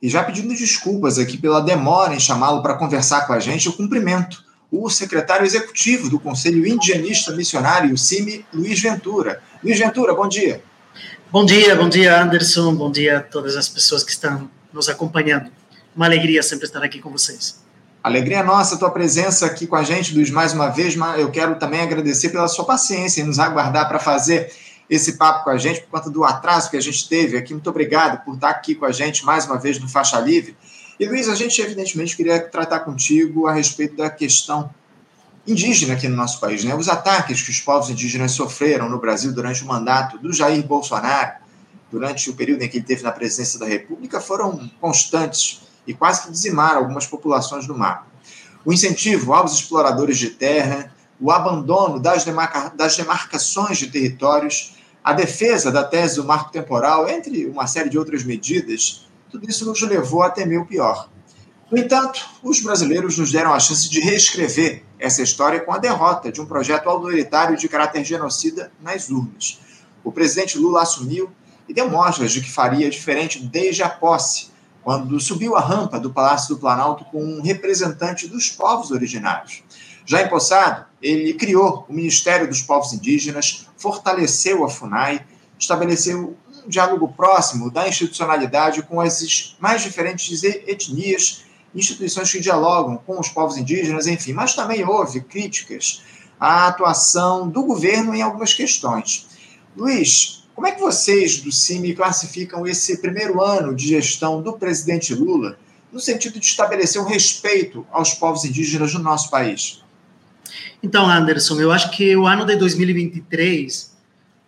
E já pedindo desculpas aqui pela demora em chamá-lo para conversar com a gente, eu cumprimento o secretário executivo do Conselho Indigenista Missionário, o CIMI, Luiz Ventura. Luiz Ventura, bom dia. Bom dia, bom dia, Anderson. Bom dia a todas as pessoas que estão nos acompanhando. Uma alegria sempre estar aqui com vocês. Alegria nossa, a tua presença aqui com a gente, Luiz, mais uma vez. Mas eu quero também agradecer pela sua paciência em nos aguardar para fazer esse papo com a gente, por conta do atraso que a gente teve aqui. Muito obrigado por estar aqui com a gente mais uma vez no Faixa Livre. E, Luiz, a gente evidentemente queria tratar contigo a respeito da questão indígena aqui no nosso país. Né? Os ataques que os povos indígenas sofreram no Brasil durante o mandato do Jair Bolsonaro, durante o período em que ele esteve na presidência da República, foram constantes e quase que dizimaram algumas populações do mar. O incentivo aos exploradores de terra, o abandono das, demarca das demarcações de territórios, a defesa da tese do marco temporal, entre uma série de outras medidas, tudo isso nos levou a temer o pior. No entanto, os brasileiros nos deram a chance de reescrever essa história com a derrota de um projeto autoritário de caráter genocida nas urnas. O presidente Lula assumiu e deu mostras de que faria diferente desde a posse, quando subiu a rampa do Palácio do Planalto com um representante dos povos originários. Já empossado, ele criou o Ministério dos Povos Indígenas, fortaleceu a FUNAI, estabeleceu um diálogo próximo da institucionalidade com as mais diferentes etnias, instituições que dialogam com os povos indígenas, enfim, mas também houve críticas à atuação do governo em algumas questões. Luiz, como é que vocês do CIMI classificam esse primeiro ano de gestão do presidente Lula no sentido de estabelecer um respeito aos povos indígenas no nosso país? Então, Anderson, eu acho que o ano de 2023,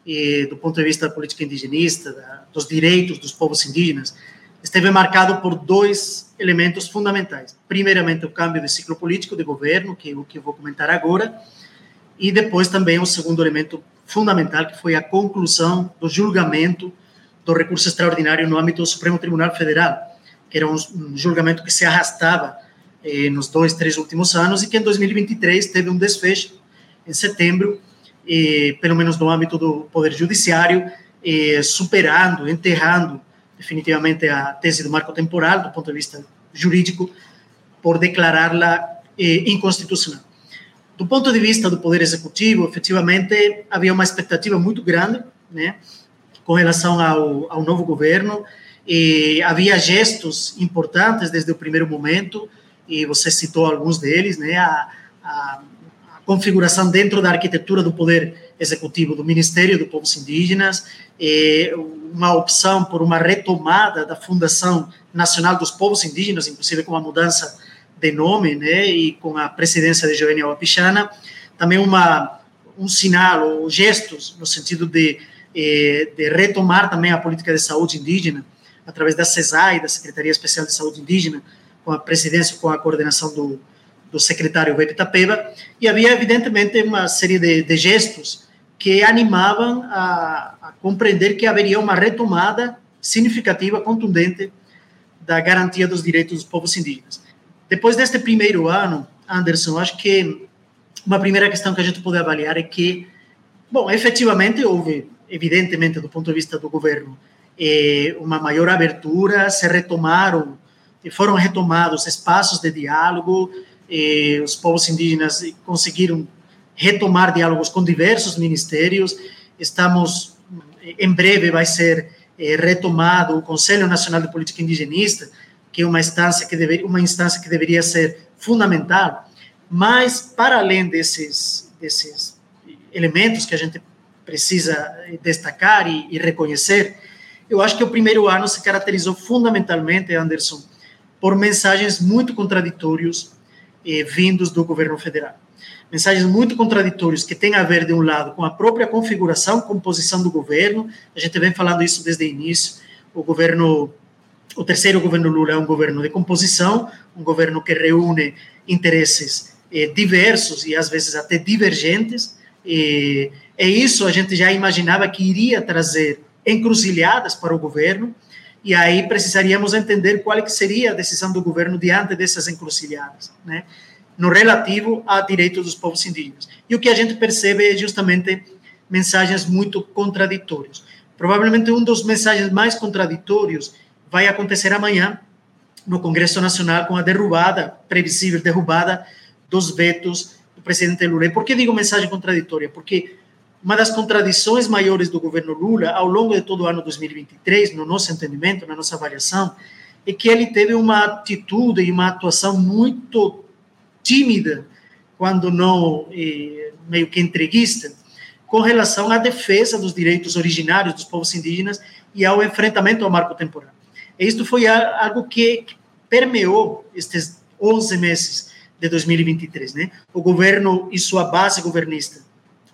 eh, do ponto de vista da política indigenista, da, dos direitos dos povos indígenas, esteve marcado por dois elementos fundamentais. Primeiramente, o câmbio de ciclo político de governo, que é o que eu vou comentar agora, e depois também o segundo elemento fundamental, que foi a conclusão do julgamento do recurso extraordinário no âmbito do Supremo Tribunal Federal, que era um julgamento que se arrastava eh, nos dois, três últimos anos, e que em 2023 teve um desfecho, em setembro, eh, pelo menos no âmbito do Poder Judiciário, eh, superando, enterrando definitivamente a tese do marco temporal, do ponto de vista jurídico, por declará-la eh, inconstitucional. Do ponto de vista do Poder Executivo, efetivamente, havia uma expectativa muito grande, né, com relação ao, ao novo governo, havia gestos importantes desde o primeiro momento, e você citou alguns deles, né? A, a, a configuração dentro da arquitetura do poder executivo do Ministério dos Povos Indígenas, uma opção por uma retomada da Fundação Nacional dos Povos Indígenas, inclusive com a mudança de nome, né? E com a presidência de Joênia Wapichana, também uma um sinal ou gestos no sentido de, eh, de retomar também a política de saúde indígena através da CESAI, da Secretaria Especial de Saúde Indígena, com a presidência, com a coordenação do, do secretário Weber Tapeba, e havia, evidentemente, uma série de, de gestos que animavam a, a, compreender que haveria uma retomada significativa, contundente, da garantia dos direitos dos povos indígenas. Depois deste primeiro ano, Anderson, acho que uma primeira questão que a gente pode avaliar é que, bom, efetivamente houve, evidentemente, do ponto de vista do governo, eh, uma maior abertura, se retomaram foram retomados espaços de diálogo, os povos indígenas conseguiram retomar diálogos com diversos ministérios. Estamos, em breve, vai ser eh, retomado o Conselho Nacional de Política Indigenista, que é uma instância que, deve, uma instância que deveria ser fundamental. Mas, para além desses, desses elementos que a gente precisa destacar e, e reconhecer, eu acho que o primeiro ano se caracterizou fundamentalmente, Anderson, por mensagens muito contraditórios eh, vindos do governo federal. Mensagens muito contraditórias que têm a ver, de um lado, com a própria configuração, composição do governo, a gente vem falando isso desde o início, o governo, o terceiro governo Lula é um governo de composição, um governo que reúne interesses eh, diversos e às vezes até divergentes, e, e isso a gente já imaginava que iria trazer encruzilhadas para o governo, e aí precisaríamos entender qual é que seria a decisão do governo diante dessas encruzilhadas, né? no relativo a direitos dos povos indígenas. E o que a gente percebe é justamente mensagens muito contraditórias. Provavelmente um dos mensagens mais contraditórios vai acontecer amanhã, no Congresso Nacional com a derrubada, previsível derrubada, dos vetos do presidente Lula. E por que digo mensagem contraditória? Porque uma das contradições maiores do governo Lula ao longo de todo o ano 2023, no nosso entendimento, na nossa avaliação, é que ele teve uma atitude e uma atuação muito tímida, quando não eh, meio que entreguista, com relação à defesa dos direitos originários dos povos indígenas e ao enfrentamento ao marco temporal. E isto foi algo que permeou estes 11 meses de 2023, né? O governo e sua base governista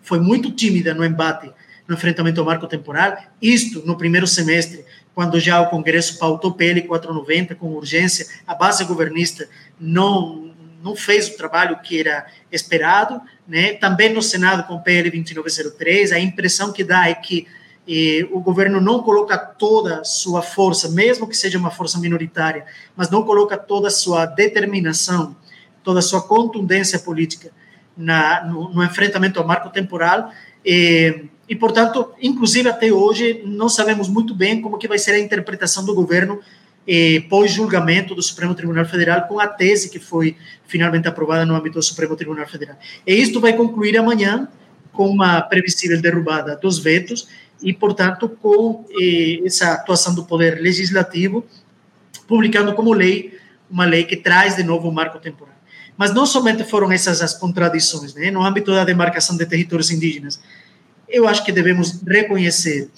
foi muito tímida no embate, no enfrentamento ao marco temporal. Isto no primeiro semestre, quando já o Congresso pautou PL 490 com urgência, a base governista não não fez o trabalho que era esperado, né? Também no Senado com PL 2903, a impressão que dá é que eh, o governo não coloca toda a sua força, mesmo que seja uma força minoritária, mas não coloca toda a sua determinação, toda a sua contundência política na, no, no enfrentamento ao marco temporal. Eh, e, portanto, inclusive até hoje, não sabemos muito bem como que vai ser a interpretação do governo eh, pós-julgamento do Supremo Tribunal Federal com a tese que foi finalmente aprovada no âmbito do Supremo Tribunal Federal. E isto vai concluir amanhã com uma previsível derrubada dos vetos e, portanto, com eh, essa atuação do Poder Legislativo, publicando como lei uma lei que traz de novo o marco temporal. Mas não somente foram essas as contradições, né? no âmbito da demarcação de territórios indígenas, eu acho que devemos reconhecer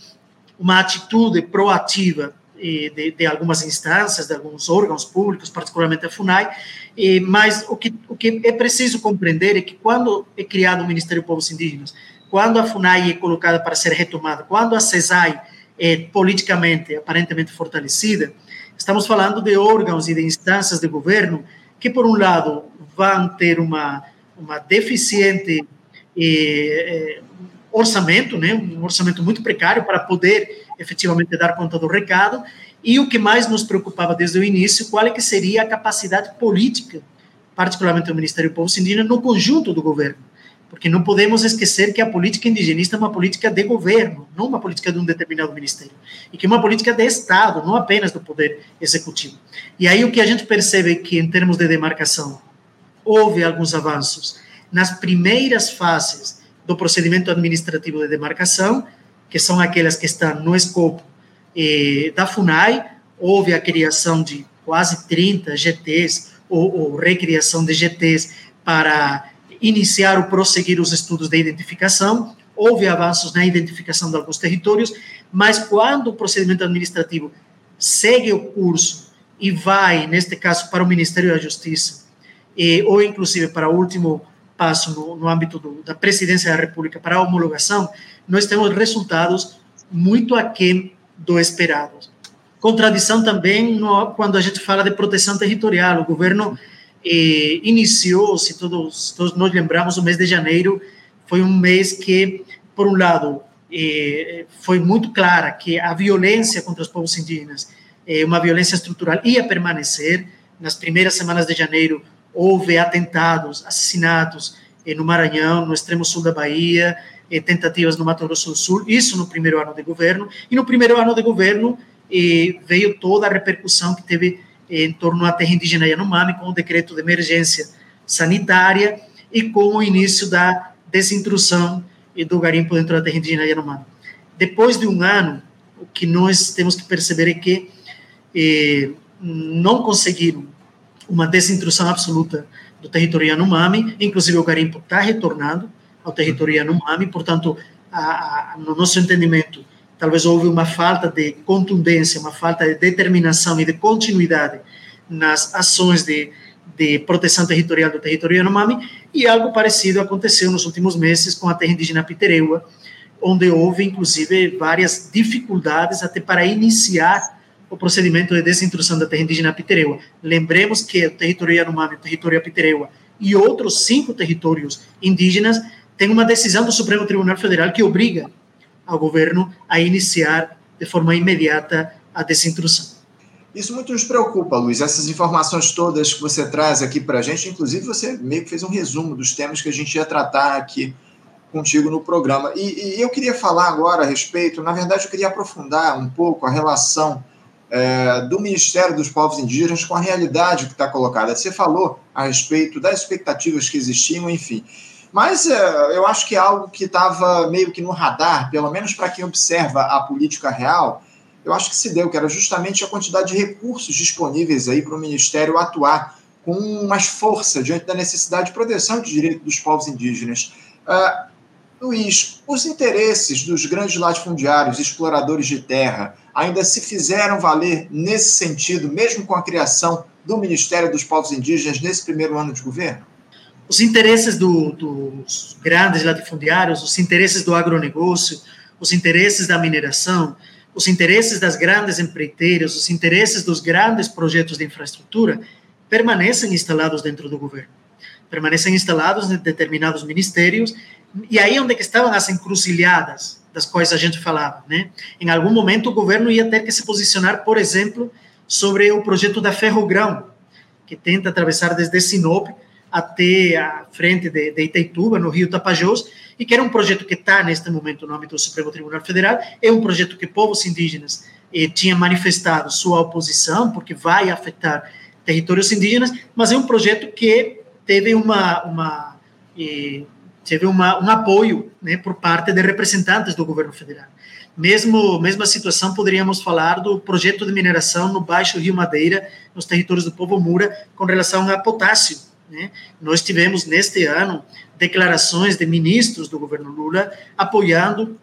uma atitude proativa eh, de, de, algumas instâncias, de alguns órgãos públicos, particularmente a FUNAI, eh, mas o que, o que é preciso compreender é que quando é criado o Ministério dos Povos Indígenas, quando a FUNAI é colocada para ser retomada, quando a CESAI é politicamente, aparentemente fortalecida, estamos falando de órgãos e de instâncias de governo que, por um lado, vão ter uma, uma deficiente eh, orçamento, né, um orçamento muito precário para poder efetivamente dar conta do recado, e o que mais nos preocupava desde o início, qual é que seria a capacidade política, particularmente do Ministério do Povo Indígena, no conjunto do governo porque não podemos esquecer que a política indigenista é uma política de governo, não uma política de um determinado ministério, e que é uma política de Estado, não apenas do poder executivo. E aí o que a gente percebe é que, em termos de demarcação, houve alguns avanços nas primeiras fases do procedimento administrativo de demarcação, que são aquelas que estão no escopo eh, da FUNAI, houve a criação de quase 30 GTs, ou, ou recriação de GTs para iniciar ou prosseguir os estudos de identificação. Houve avanços na identificação de alguns territórios, mas quando o procedimento administrativo segue o curso e vai, neste caso, para o Ministério da Justiça, ou inclusive para o último passo no, no âmbito do, da Presidência da República para a homologação, nós temos resultados muito aquém do esperado. Contradição também no, quando a gente fala de proteção territorial. O governo iniciou, se todos, todos nós lembramos, o mês de janeiro foi um mês que, por um lado, eh, foi muito clara que a violência contra os povos indígenas é uma violência estrutural ia permanecer. Nas primeiras semanas de janeiro houve atentados, assassinatos eh, no Maranhão, no extremo sul da Bahia, eh, tentativas no Mato Grosso do Sul, isso no primeiro ano de governo. E no primeiro ano de governo eh, veio toda a repercussão que teve em torno à terra indígena Yanomami, com o decreto de emergência sanitária e com o início da desintrusão do garimpo dentro da terra indígena Yanomami. Depois de um ano, o que nós temos que perceber é que eh, não conseguiram uma desintrusão absoluta do território Yanomami, inclusive o garimpo está retornando ao território Yanomami, portanto, a, a, no nosso entendimento, talvez houve uma falta de contundência, uma falta de determinação e de continuidade nas ações de, de proteção territorial do território Yanomami, e algo parecido aconteceu nos últimos meses com a terra indígena Pitereua, onde houve, inclusive, várias dificuldades até para iniciar o procedimento de desintrusão da terra indígena Pitereua. Lembremos que o território Yanomami, o território Pitereua e outros cinco territórios indígenas têm uma decisão do Supremo Tribunal Federal que obriga ao governo a iniciar de forma imediata a desintrusão. Isso muito nos preocupa, Luiz. Essas informações todas que você traz aqui para a gente, inclusive você meio que fez um resumo dos temas que a gente ia tratar aqui contigo no programa. E, e eu queria falar agora a respeito, na verdade, eu queria aprofundar um pouco a relação é, do Ministério dos Povos Indígenas com a realidade que está colocada. Você falou a respeito das expectativas que existiam, enfim. Mas é, eu acho que é algo que estava meio que no radar, pelo menos para quem observa a política real, eu acho que se deu, que era justamente a quantidade de recursos disponíveis aí para o Ministério atuar com mais força diante da necessidade de proteção de direitos dos povos indígenas. Uh, Luiz, os interesses dos grandes latifundiários, exploradores de terra, ainda se fizeram valer nesse sentido, mesmo com a criação do Ministério dos Povos Indígenas nesse primeiro ano de governo? Os interesses do, dos grandes latifundiários, os interesses do agronegócio, os interesses da mineração, os interesses das grandes empreiteiras, os interesses dos grandes projetos de infraestrutura permanecem instalados dentro do governo, permanecem instalados em determinados ministérios e aí onde que estavam as encruzilhadas das quais a gente falava, né? Em algum momento o governo ia ter que se posicionar, por exemplo, sobre o projeto da Ferrogrão, que tenta atravessar desde Sinop até a frente de, de Itaituba, no Rio Tapajós, e que era um projeto que está, neste momento, no âmbito do Supremo Tribunal Federal, é um projeto que povos indígenas eh, tinham manifestado sua oposição, porque vai afetar territórios indígenas, mas é um projeto que teve uma, uma eh, teve uma, um apoio né, por parte de representantes do governo federal. Mesmo mesma situação poderíamos falar do projeto de mineração no Baixo Rio Madeira, nos territórios do povo Mura, com relação a potássio. Né? Nós tivemos neste ano declarações de ministros do governo Lula apoiando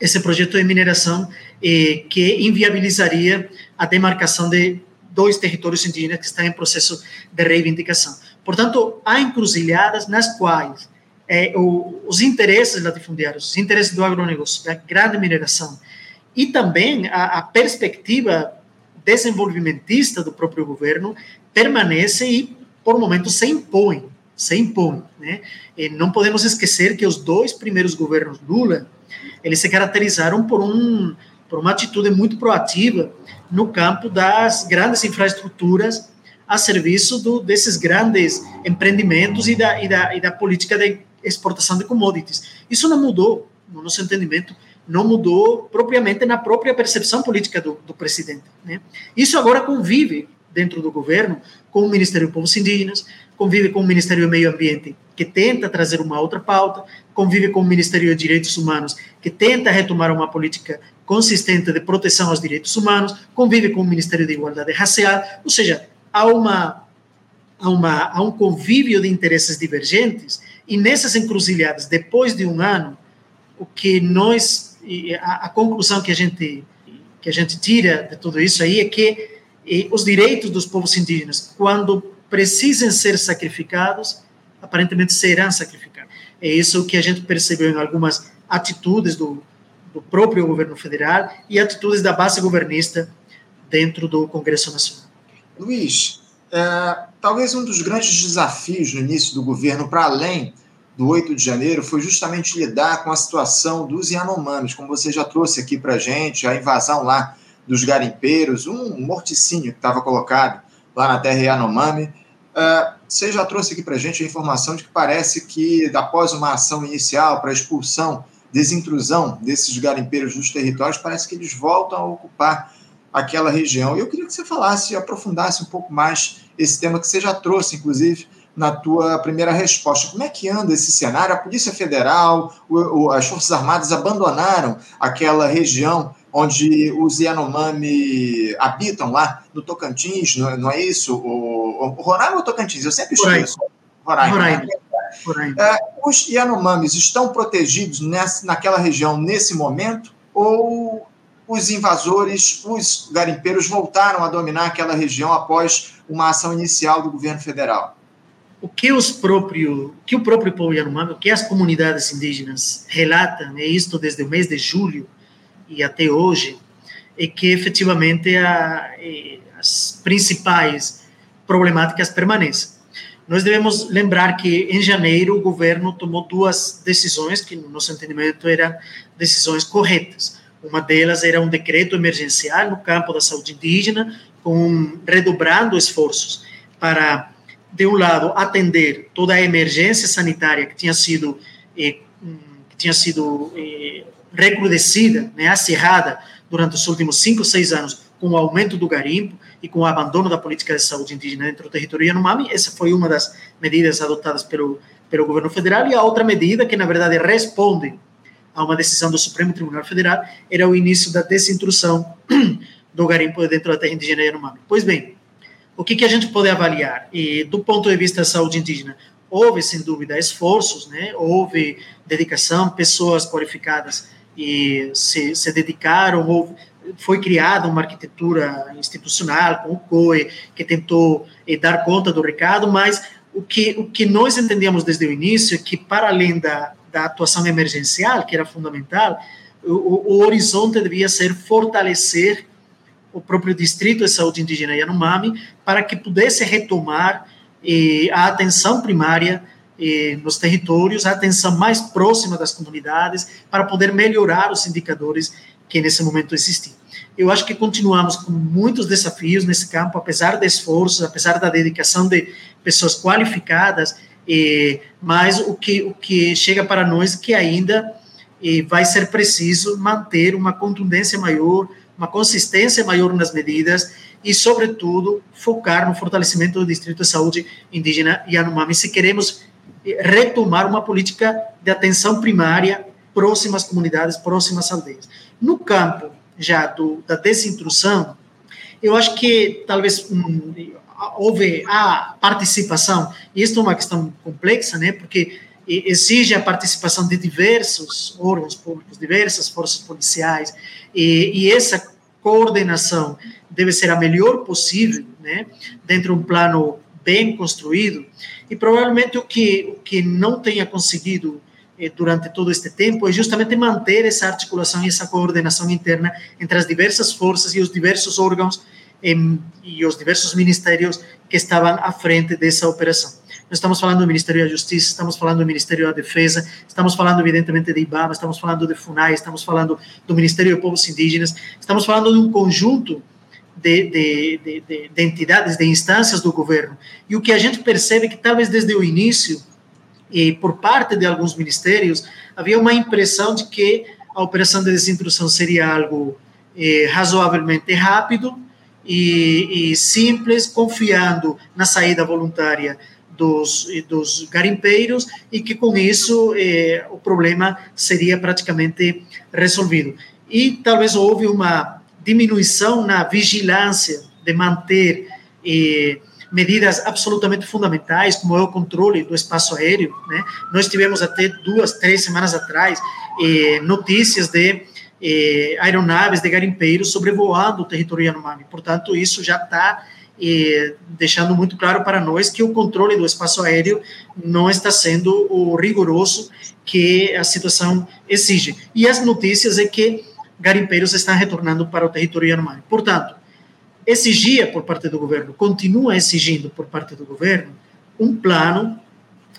esse projeto de mineração eh, que inviabilizaria a demarcação de dois territórios indígenas que estão em processo de reivindicação. Portanto, há encruzilhadas nas quais é, o, os interesses latifundiários, os interesses do agronegócio, da grande mineração, e também a, a perspectiva desenvolvimentista do próprio governo permanece e, por momentos, se impõe, se impõe, né? E não podemos esquecer que os dois primeiros governos Lula, eles se caracterizaram por um por uma atitude muito proativa no campo das grandes infraestruturas a serviço do, desses grandes empreendimentos e da, e da, e da política de exportação de commodities. Isso não mudou, no nosso entendimento, não mudou propriamente na própria percepção política do, do presidente. Né? Isso agora convive dentro do governo com o Ministério dos Povos Indígenas, convive com o Ministério do Meio Ambiente, que tenta trazer uma outra pauta, convive com o Ministério de Direitos Humanos, que tenta retomar uma política consistente de proteção aos direitos humanos, convive com o Ministério da Igualdade Racial, ou seja, há, uma, há, uma, há um convívio de interesses divergentes e nessas encruzilhadas, depois de um ano, o que nós, a, a conclusão que a gente que a gente tira de tudo isso aí é que os direitos dos povos indígenas, quando precisem ser sacrificados, aparentemente serão sacrificados. É isso que a gente percebeu em algumas atitudes do, do próprio governo federal e atitudes da base governista dentro do Congresso Nacional. Luiz, é, talvez um dos grandes desafios no início do governo, para além do 8 de janeiro, foi justamente lidar com a situação dos Yanomamis, como você já trouxe aqui para a gente, a invasão lá dos garimpeiros, um morticínio que estava colocado lá na terra Yanomami. Uh, você já trouxe aqui para a gente a informação de que parece que, após uma ação inicial para expulsão, desintrusão desses garimpeiros dos territórios, parece que eles voltam a ocupar aquela região. E eu queria que você falasse, aprofundasse um pouco mais esse tema que você já trouxe, inclusive, na tua primeira resposta. Como é que anda esse cenário? A Polícia Federal, o, o, as Forças Armadas abandonaram aquela região onde os Yanomami habitam lá no Tocantins, não, não é isso? O, o Roraima ou Tocantins? Eu sempre esqueço. Roraima. Roraima. Roraima. É, os Yanomamis estão protegidos nessa, naquela região nesse momento ou os invasores, os garimpeiros voltaram a dominar aquela região após uma ação inicial do governo federal? O que os próprio, que o próprio povo Yanomami, o que as comunidades indígenas relatam, é isto desde o mês de julho e até hoje, é que efetivamente a, as principais problemáticas permanecem. Nós devemos lembrar que em janeiro o governo tomou duas decisões que, no nosso entendimento, eram decisões corretas. Uma delas era um decreto emergencial no campo da saúde indígena, com redobrando esforços para, de um lado, atender toda a emergência sanitária que tinha sido eh, que tinha sido eh, recrudescida, né, acirrada durante os últimos cinco, seis anos com o aumento do garimpo e com o abandono da política de saúde indígena dentro do território Yanomami. Essa foi uma das medidas adotadas pelo, pelo governo federal. E a outra medida, que na verdade responde a uma decisão do Supremo Tribunal Federal, era o início da desintrusão do garimpo dentro da terra indígena Yanomami. Pois bem, o que, que a gente pode avaliar? E, do ponto de vista da saúde indígena, houve, sem dúvida, esforços, né? houve dedicação, pessoas qualificadas e se, se dedicaram, houve, foi criada uma arquitetura institucional com o COE, que tentou eh, dar conta do recado, mas o que, o que nós entendíamos desde o início é que, para além da, da atuação emergencial, que era fundamental, o, o horizonte devia ser fortalecer o próprio Distrito de Saúde Indígena Yanomami para que pudesse retomar eh, a atenção primária nos territórios, a atenção mais próxima das comunidades, para poder melhorar os indicadores que nesse momento existem. Eu acho que continuamos com muitos desafios nesse campo, apesar de esforços, apesar da dedicação de pessoas qualificadas, eh, mas o que, o que chega para nós é que ainda eh, vai ser preciso manter uma contundência maior, uma consistência maior nas medidas e, sobretudo, focar no fortalecimento do Distrito de Saúde Indígena Yanomami, se queremos retomar uma política de atenção primária próxima às comunidades, próximas aldeias. No campo já do, da desintrusão, eu acho que talvez hum, houve a participação, e isso é uma questão complexa, né, porque exige a participação de diversos órgãos públicos, diversas forças policiais, e, e essa coordenação deve ser a melhor possível, né, dentro de um plano bem construído, e provavelmente o que, o que não tenha conseguido eh, durante todo este tempo é justamente manter essa articulação e essa coordenação interna entre as diversas forças e os diversos órgãos e os diversos ministérios que estavam à frente dessa operação. Nós estamos falando do Ministério da Justiça, estamos falando do Ministério da Defesa, estamos falando, evidentemente, de IBAMA, estamos falando de FUNAI, estamos falando do Ministério de Povos Indígenas, estamos falando de um conjunto de, de, de, de, entidades, de instâncias do governo. E o que a gente percebe é que, talvez desde o início, e por parte de alguns ministérios, havia uma impressão de que a operação de desintrusão seria algo eh, razoavelmente rápido e, e simples, confiando na saída voluntária dos, dos garimpeiros e que com isso eh, o problema seria praticamente resolvido. E talvez houve uma diminuição na vigilância de manter eh, medidas absolutamente fundamentais, como é o controle do espaço aéreo. Né? Nós tivemos até duas, três semanas atrás eh, notícias de eh, aeronaves de garimpeiros sobrevoando o território Yanomami. Portanto, isso já está e deixando muito claro para nós que o controle do espaço aéreo não está sendo o rigoroso que a situação exige. E as notícias é que garimpeiros estão retornando para o território Yanomami. Portanto, exigia por parte do governo, continua exigindo por parte do governo, um plano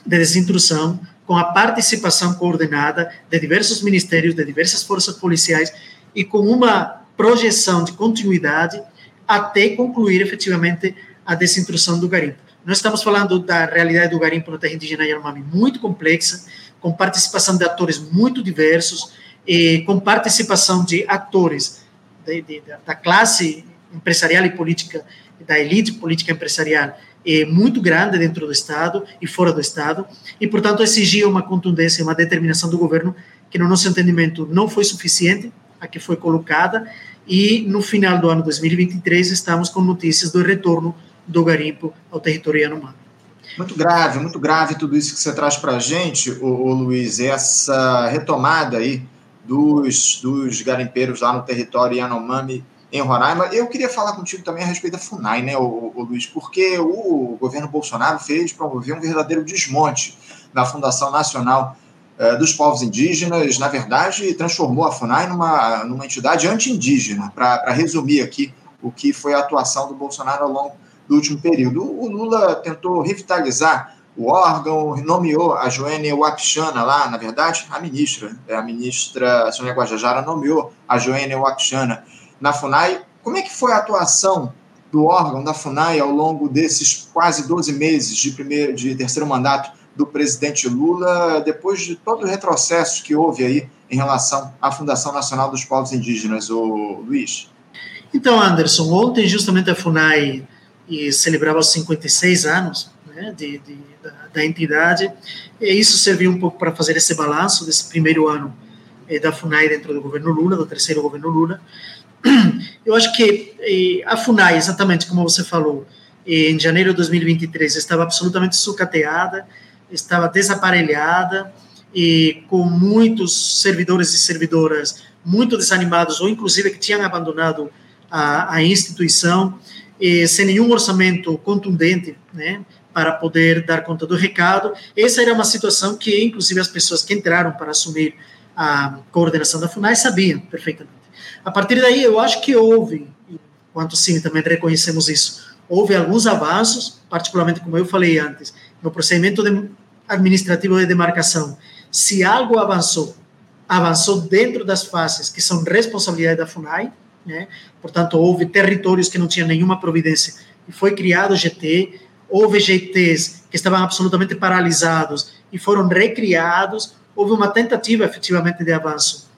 de desintrusão com a participação coordenada de diversos ministérios, de diversas forças policiais e com uma projeção de continuidade até concluir efetivamente a desintrusão do garimpo. Nós estamos falando da realidade do garimpo na terra indígena Yanomami muito complexa, com participação de atores muito diversos, e com participação de atores de, de, da classe empresarial e política, da elite política empresarial, é muito grande dentro do Estado e fora do Estado, e, portanto, exigia uma contundência, uma determinação do governo que, no nosso entendimento, não foi suficiente, a que foi colocada, e no final do ano 2023 estamos com notícias do retorno do garimpo ao território Yanomami. Muito grave, muito grave tudo isso que você traz para a gente, o Luiz, essa retomada aí dos, dos garimpeiros lá no território Yanomami em Roraima. Eu queria falar contigo também a respeito da FUNAI, né, o, Luiz, porque o governo Bolsonaro fez promover um verdadeiro desmonte da Fundação Nacional é, dos povos indígenas, na verdade, transformou a FUNAI numa, numa entidade anti-indígena, para resumir aqui o que foi a atuação do Bolsonaro ao longo do último período. O Lula tentou revitalizar o órgão, nomeou a Joênia Wapichana lá, na verdade, a ministra, é, a ministra Sônia Guajajara nomeou a Joênia Wapichana na FUNAI. Como é que foi a atuação do órgão da FUNAI ao longo desses quase 12 meses de, primeiro, de terceiro mandato do presidente Lula, depois de todo o retrocesso que houve aí em relação à Fundação Nacional dos Povos Indígenas, o Luiz? Então, Anderson, ontem justamente a FUNAI celebrava os 56 anos né, de, de da, da, entidade, e isso serviu um pouco para fazer esse balanço desse primeiro ano eh, da FUNAI dentro do governo Lula, do terceiro governo Lula. Eu acho que eh, a FUNAI, exatamente como você falou, eh, em janeiro de 2023, estava absolutamente sucateada, estava desaparelhada, e com muitos servidores e servidoras muito desanimados, ou inclusive que tinham abandonado a, a instituição, e sem nenhum orçamento contundente, né, para poder dar conta do recado. Essa era uma situação que, inclusive, as pessoas que entraram para assumir a coordenação da FUNAI sabiam perfeitamente. A partir daí, eu acho que houve, quanto sim, também reconhecemos isso, houve alguns avanços, particularmente, como eu falei antes, no procedimento de, administrativo de demarcação. Se algo avançou, avançou dentro das fases que são responsabilidade da FUNAI, né? portanto, houve territórios que não tinham nenhuma providência e foi criado o GT, houve GTs que estavam absolutamente paralisados e foram recriados, houve uma tentativa efetivamente de avanço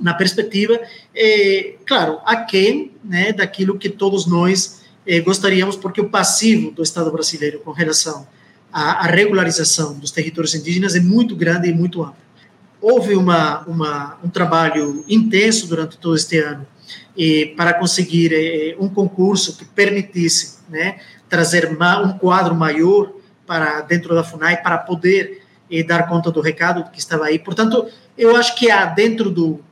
na perspectiva, é, claro, aquém né, daquilo que todos nós é, gostaríamos, porque o passivo do Estado brasileiro com relação à, à, regularização dos territórios indígenas é muito grande e muito amplo. Houve uma, uma, um trabalho intenso durante todo este ano e, para conseguir é, um concurso que permitisse né, trazer um quadro maior para dentro da FUNAI para poder eh, dar conta do recado que estava aí. Portanto, eu acho que há dentro do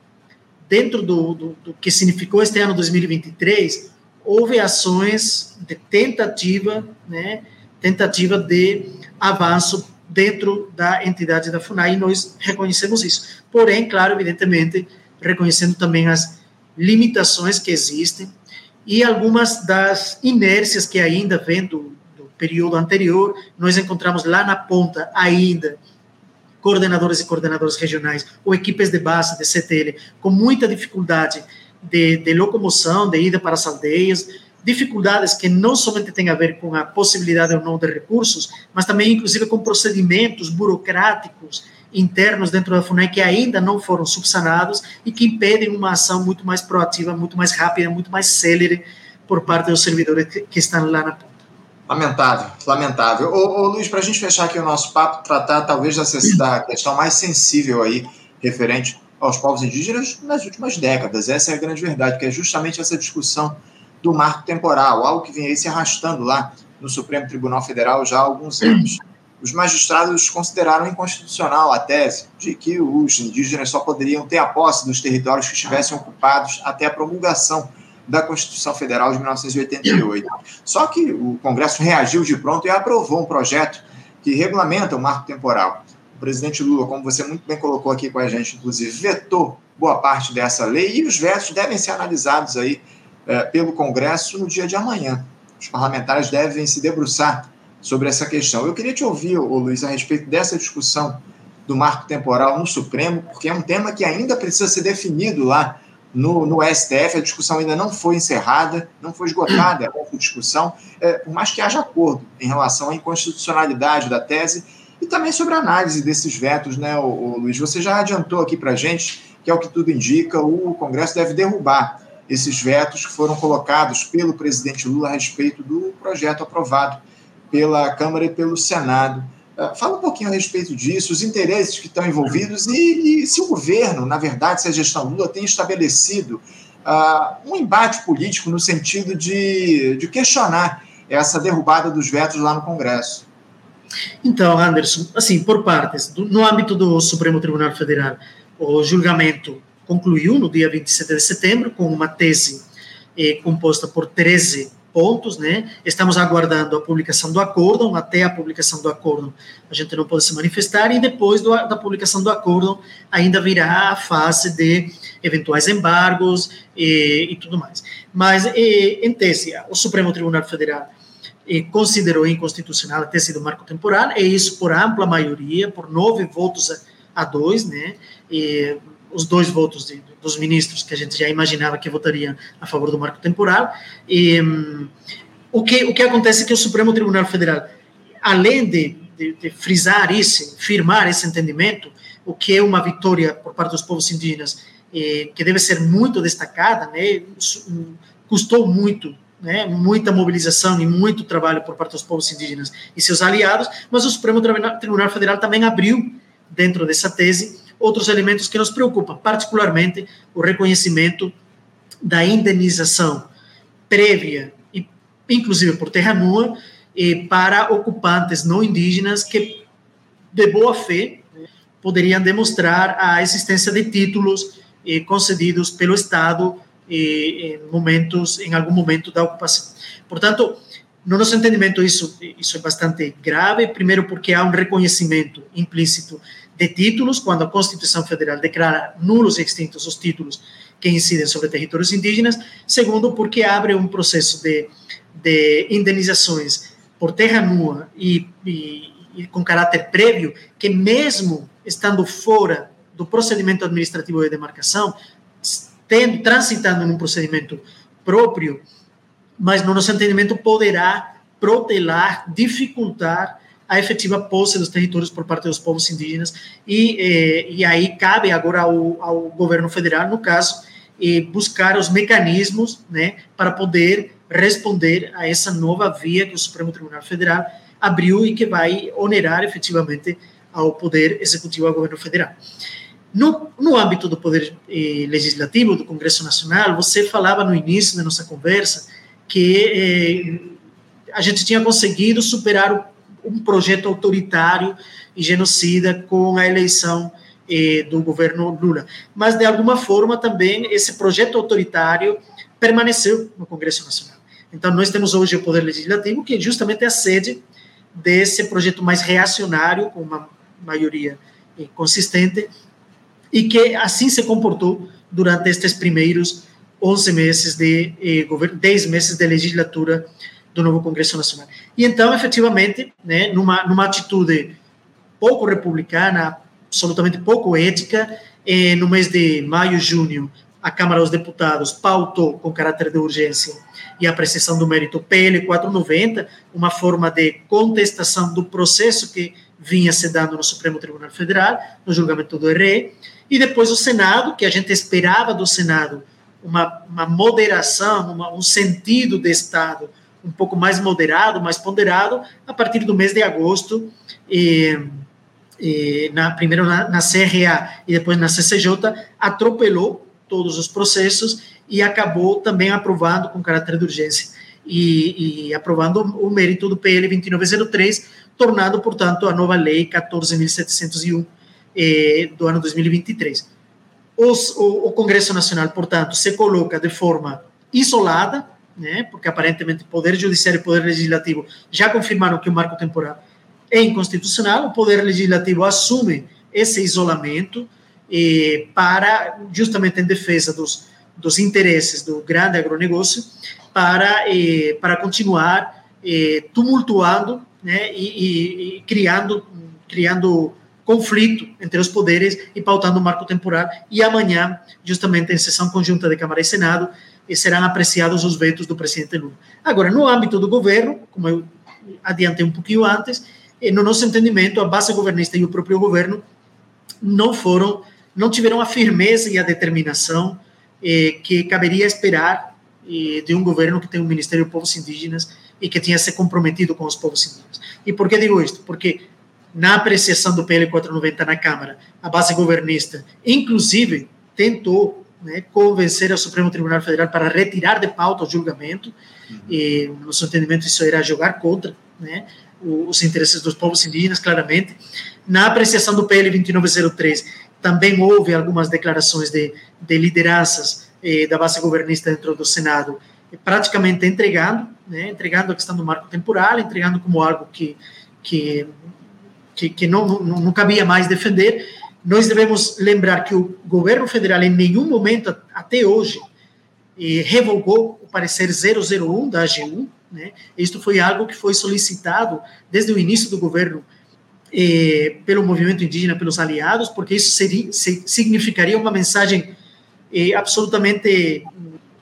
dentro do, do, do que significou este ano 2023 houve ações de tentativa, né, tentativa de avanço dentro da entidade da FUNAI e nós reconhecemos isso. Porém, claro, evidentemente, reconhecendo também as limitações que existem e algumas das inércias que ainda vem do, do período anterior, nós encontramos lá na ponta ainda coordenadores e coordenadoras regionais ou equipes de base de CTL com muita dificuldade de, de, locomoção, de ida para as aldeias, dificuldades que não somente têm a ver com a possibilidade ou não de recursos, mas também, inclusive, com procedimentos burocráticos internos dentro da FUNAI que ainda não foram subsanados e que impedem uma ação muito mais proativa, muito mais rápida, muito mais célere por parte dos servidores que, estão lá na ponta. Lamentável, lamentável. Ô, ô Luiz, para a gente fechar aqui o nosso papo, tratar talvez da questão mais sensível aí, referente aos povos indígenas nas últimas décadas. Essa é a grande verdade, que é justamente essa discussão do marco temporal, algo que vem aí se arrastando lá no Supremo Tribunal Federal já há alguns anos os magistrados consideraram inconstitucional a tese de que os indígenas só poderiam ter a posse dos territórios que estivessem ocupados até a promulgação da Constituição Federal de 1988. Só que o Congresso reagiu de pronto e aprovou um projeto que regulamenta o marco temporal. O presidente Lula, como você muito bem colocou aqui com a gente, inclusive, vetou boa parte dessa lei e os vetos devem ser analisados aí é, pelo Congresso no dia de amanhã. Os parlamentares devem se debruçar sobre essa questão. Eu queria te ouvir, ô Luiz, a respeito dessa discussão do marco temporal no Supremo, porque é um tema que ainda precisa ser definido lá no, no STF, a discussão ainda não foi encerrada, não foi esgotada essa discussão, é, por mais que haja acordo em relação à inconstitucionalidade da tese e também sobre a análise desses vetos, né, ô, ô Luiz? Você já adiantou aqui para a gente que, é o que tudo indica, o Congresso deve derrubar esses vetos que foram colocados pelo presidente Lula a respeito do projeto aprovado pela Câmara e pelo Senado. Uh, fala um pouquinho a respeito disso, os interesses que estão envolvidos e, e se o governo, na verdade, se a gestão Lula tem estabelecido uh, um embate político no sentido de, de questionar essa derrubada dos vetos lá no Congresso. Então, Anderson, assim, por partes, no âmbito do Supremo Tribunal Federal, o julgamento concluiu no dia 27 de setembro com uma tese eh, composta por 13 pontos, né? Estamos aguardando a publicação do acórdão, até a publicação do acórdão a gente não pode se manifestar, e depois do, da publicação do acórdão ainda virá a fase de eventuais embargos e, e tudo mais. Mas, e, em tese, o Supremo Tribunal Federal e, considerou inconstitucional a tese do marco temporal, e isso por ampla maioria, por nove votos a, a dois, né? E, os dois votos de, dos ministros que a gente já imaginava que votariam a favor do marco temporal. E, um, o, que, o que acontece é que o Supremo Tribunal Federal, além de, de, de frisar isso, firmar esse entendimento, o que é uma vitória por parte dos povos indígenas, eh, que deve ser muito destacada, né, custou muito, né, muita mobilização e muito trabalho por parte dos povos indígenas e seus aliados, mas o Supremo Tribunal Federal também abriu, dentro dessa tese, outros elementos que nos preocupam, particularmente o reconhecimento da indenização prévia, inclusive por terra nua, para ocupantes não indígenas que, de boa fé, poderiam demonstrar a existência de títulos eh, concedidos pelo Estado eh, em momentos, em algum momento da ocupação. Portanto, no nosso entendimento isso isso é bastante grave, primeiro porque há um reconhecimento implícito de títulos quando a Constituição Federal declara nulos e extintos os títulos que incidem sobre territórios indígenas, segundo porque abre um processo de, de indenizações por terra nua e, e, e com caráter prévio que mesmo estando fora do procedimento administrativo de demarcação, tendo, transitando num procedimento próprio, mas no nosso entendimento poderá protelar, dificultar a efetiva posse dos territórios por parte dos povos indígenas e, eh, e aí cabe agora ao, ao governo federal, no caso, eh, buscar os mecanismos né, para poder responder a essa nova via que o Supremo Tribunal Federal abriu e que vai onerar efetivamente ao Poder Executivo, ao governo federal. No, no âmbito do Poder eh, Legislativo, do Congresso Nacional, você falava no início da nossa conversa que eh, a gente tinha conseguido superar o, um projeto autoritário e genocida com a eleição eh, do governo Lula. Mas, de alguma forma, também esse projeto autoritário permaneceu no Congresso Nacional. Então, nós temos hoje o Poder Legislativo, que é justamente a sede desse projeto mais reacionário, com uma maioria eh, consistente, e que assim se comportou durante estes primeiros 11 meses de eh, governo, 10 meses de legislatura do novo Congresso Nacional. E então, efetivamente, né, numa, numa atitude pouco republicana, absolutamente pouco ética, eh, no mês de maio, junho, a Câmara dos Deputados pautou com caráter de urgência e apreciação do mérito PL 490, uma forma de contestação do processo que vinha se dando no Supremo Tribunal Federal, no julgamento do RE, e depois o Senado, que a gente esperava do Senado uma, uma moderação, uma, um sentido de Estado um pouco mais moderado, mais ponderado, a partir do mês de agosto, e, e na, primeiro na, na CRA e depois na CCJ, atropelou todos os processos e acabou também aprovando com caráter de urgência e, e aprovando o mérito do PL 2903, tornado, portanto, a nova lei 14.701 eh, do ano 2023. Os, o, o, Congresso Nacional, portanto, se coloca de forma isolada, né, porque aparentemente Poder Judiciário e Poder Legislativo já confirmaram que o marco temporal é inconstitucional, o Poder Legislativo assume esse isolamento eh, para, justamente em defesa dos, dos interesses do grande agronegócio, para, eh, para continuar eh, tumultuando né, e, e, criando, criando conflito entre os poderes e pautando o marco temporal. E amanhã, justamente em sessão conjunta de Câmara e Senado, eh, serão apreciados os vetos do presidente Lula. Agora, no âmbito do governo, como eu adiantei um pouquinho antes, eh, no nosso entendimento, a base governista e o próprio governo não foram não tiveram a firmeza e a determinação eh, que caberia esperar eh, de um governo que tem um Ministério de Povos Indígenas e que tinha se comprometido com os povos indígenas. E por que digo isto? Porque na apreciação do PL 490 na Câmara, a base governista, inclusive, tentou né, convencer o Supremo Tribunal Federal para retirar de pauta o julgamento, uhum. e, no nosso entendimento, isso era jogar contra né, os interesses dos povos indígenas, claramente. Na apreciação do PL 2903, também houve algumas declarações de, de lideranças eh, da base governista dentro do Senado, praticamente entregando, né, entregando a questão do marco temporal, entregando como algo que, que, que, que não, não, não cabia mais defender. Nós devemos lembrar que o governo federal, em nenhum momento até hoje, eh, revogou o parecer 001 da AGU. Né? Isto foi algo que foi solicitado desde o início do governo eh, pelo movimento indígena, pelos aliados, porque isso seria, significaria uma mensagem eh, absolutamente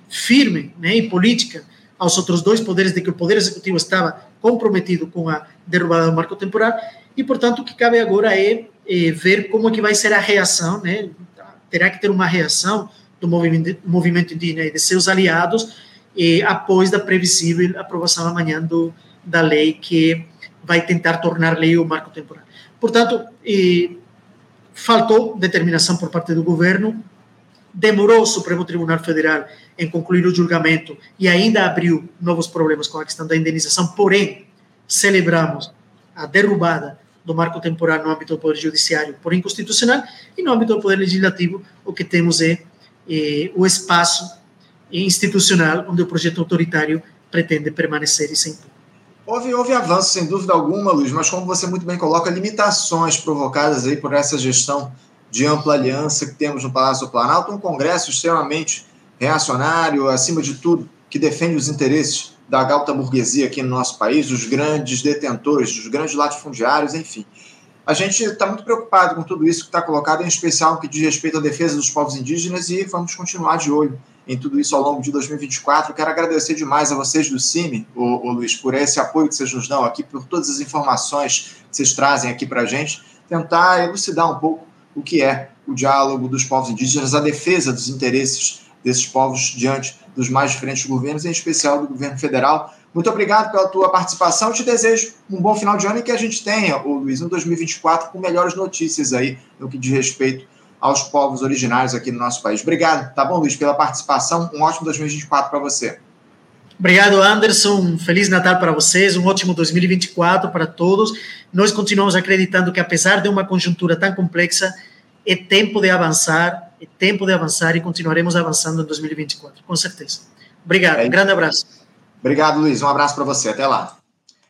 firme né, e política aos outros dois poderes de que o poder executivo estava comprometido com a derrubada do marco temporal e, portanto, o que cabe agora é, é ver como que vai ser a reação, né? Terá que ter uma reação do movimento, movimento e de seus aliados eh, após da previsível aprovação amanhã do, da lei que vai tentar tornar lei o marco temporal. Portanto, eh, faltou determinação por parte do governo, demorou o Supremo Tribunal Federal em concluir o julgamento e ainda abriu novos problemas com a questão da indenização, porém, celebramos a derrubada do marco temporal no âmbito do Poder Judiciário por inconstitucional e no âmbito do Poder Legislativo o que temos é eh, o espaço institucional onde o projeto autoritário pretende permanecer e sem Houve, houve avanço, sem dúvida alguma, Luiz, mas como você muito bem coloca, limitações provocadas aí por essa gestão de ampla aliança que temos no Palácio do Planalto, um Congresso extremamente reacionário, acima de tudo, que defende os interesses da alta burguesia aqui no nosso país, dos grandes detentores, dos grandes latifundiários, enfim. A gente está muito preocupado com tudo isso que está colocado, em especial que diz respeito à defesa dos povos indígenas, e vamos continuar de olho em tudo isso ao longo de 2024. Quero agradecer demais a vocês do CIMI, o, o Luiz, por esse apoio que vocês nos dão aqui, por todas as informações que vocês trazem aqui para a gente, tentar elucidar um pouco o que é o diálogo dos povos indígenas, a defesa dos interesses desses povos diante dos mais diferentes governos, em especial do governo federal. Muito obrigado pela tua participação. Te desejo um bom final de ano e que a gente tenha, o Luiz, um 2024 com melhores notícias aí no que diz respeito aos povos originários aqui no nosso país. Obrigado, tá bom, Luiz, pela participação. Um ótimo 2024 para você. Obrigado, Anderson. Feliz Natal para vocês, um ótimo 2024 para todos. Nós continuamos acreditando que, apesar de uma conjuntura tão complexa, é tempo de avançar, é tempo de avançar e continuaremos avançando em 2024, com certeza. Obrigado, é um grande abraço. Obrigado, Luiz. Um abraço para você. Até lá.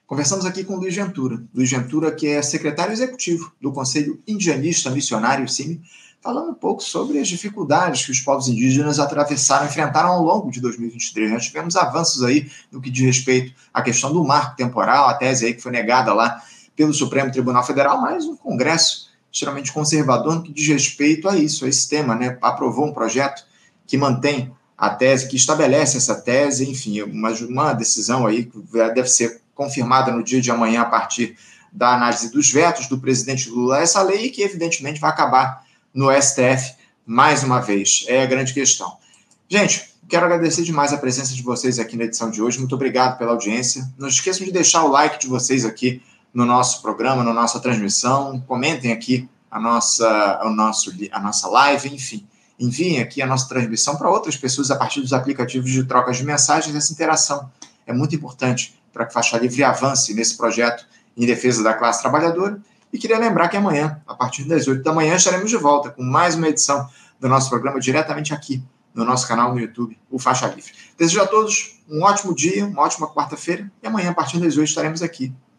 Conversamos aqui com Luiz Ventura. Luiz Ventura, que é secretário executivo do Conselho Indianista Missionário CIMI, falando um pouco sobre as dificuldades que os povos indígenas atravessaram, enfrentaram ao longo de 2023. Nós tivemos avanços aí no que diz respeito à questão do marco temporal, a tese aí que foi negada lá pelo Supremo Tribunal Federal, mas um Congresso extremamente conservador no que diz respeito a isso, a esse tema, né? Aprovou um projeto que mantém a tese, que estabelece essa tese, enfim, uma, uma decisão aí que deve ser confirmada no dia de amanhã a partir da análise dos vetos do presidente Lula a essa lei e que, evidentemente, vai acabar no STF mais uma vez. É a grande questão. Gente, quero agradecer demais a presença de vocês aqui na edição de hoje. Muito obrigado pela audiência. Não esqueçam de deixar o like de vocês aqui no nosso programa, na nossa transmissão. Comentem aqui a nossa, o nosso, a nossa live, enfim. Enviem aqui a nossa transmissão para outras pessoas a partir dos aplicativos de troca de mensagens. Essa interação é muito importante para que Faixa Livre avance nesse projeto em defesa da classe trabalhadora. E queria lembrar que amanhã, a partir das 8 da manhã, estaremos de volta com mais uma edição do nosso programa diretamente aqui no nosso canal no YouTube, o Faixa Livre. Desejo a todos um ótimo dia, uma ótima quarta-feira e amanhã, a partir das 8, estaremos aqui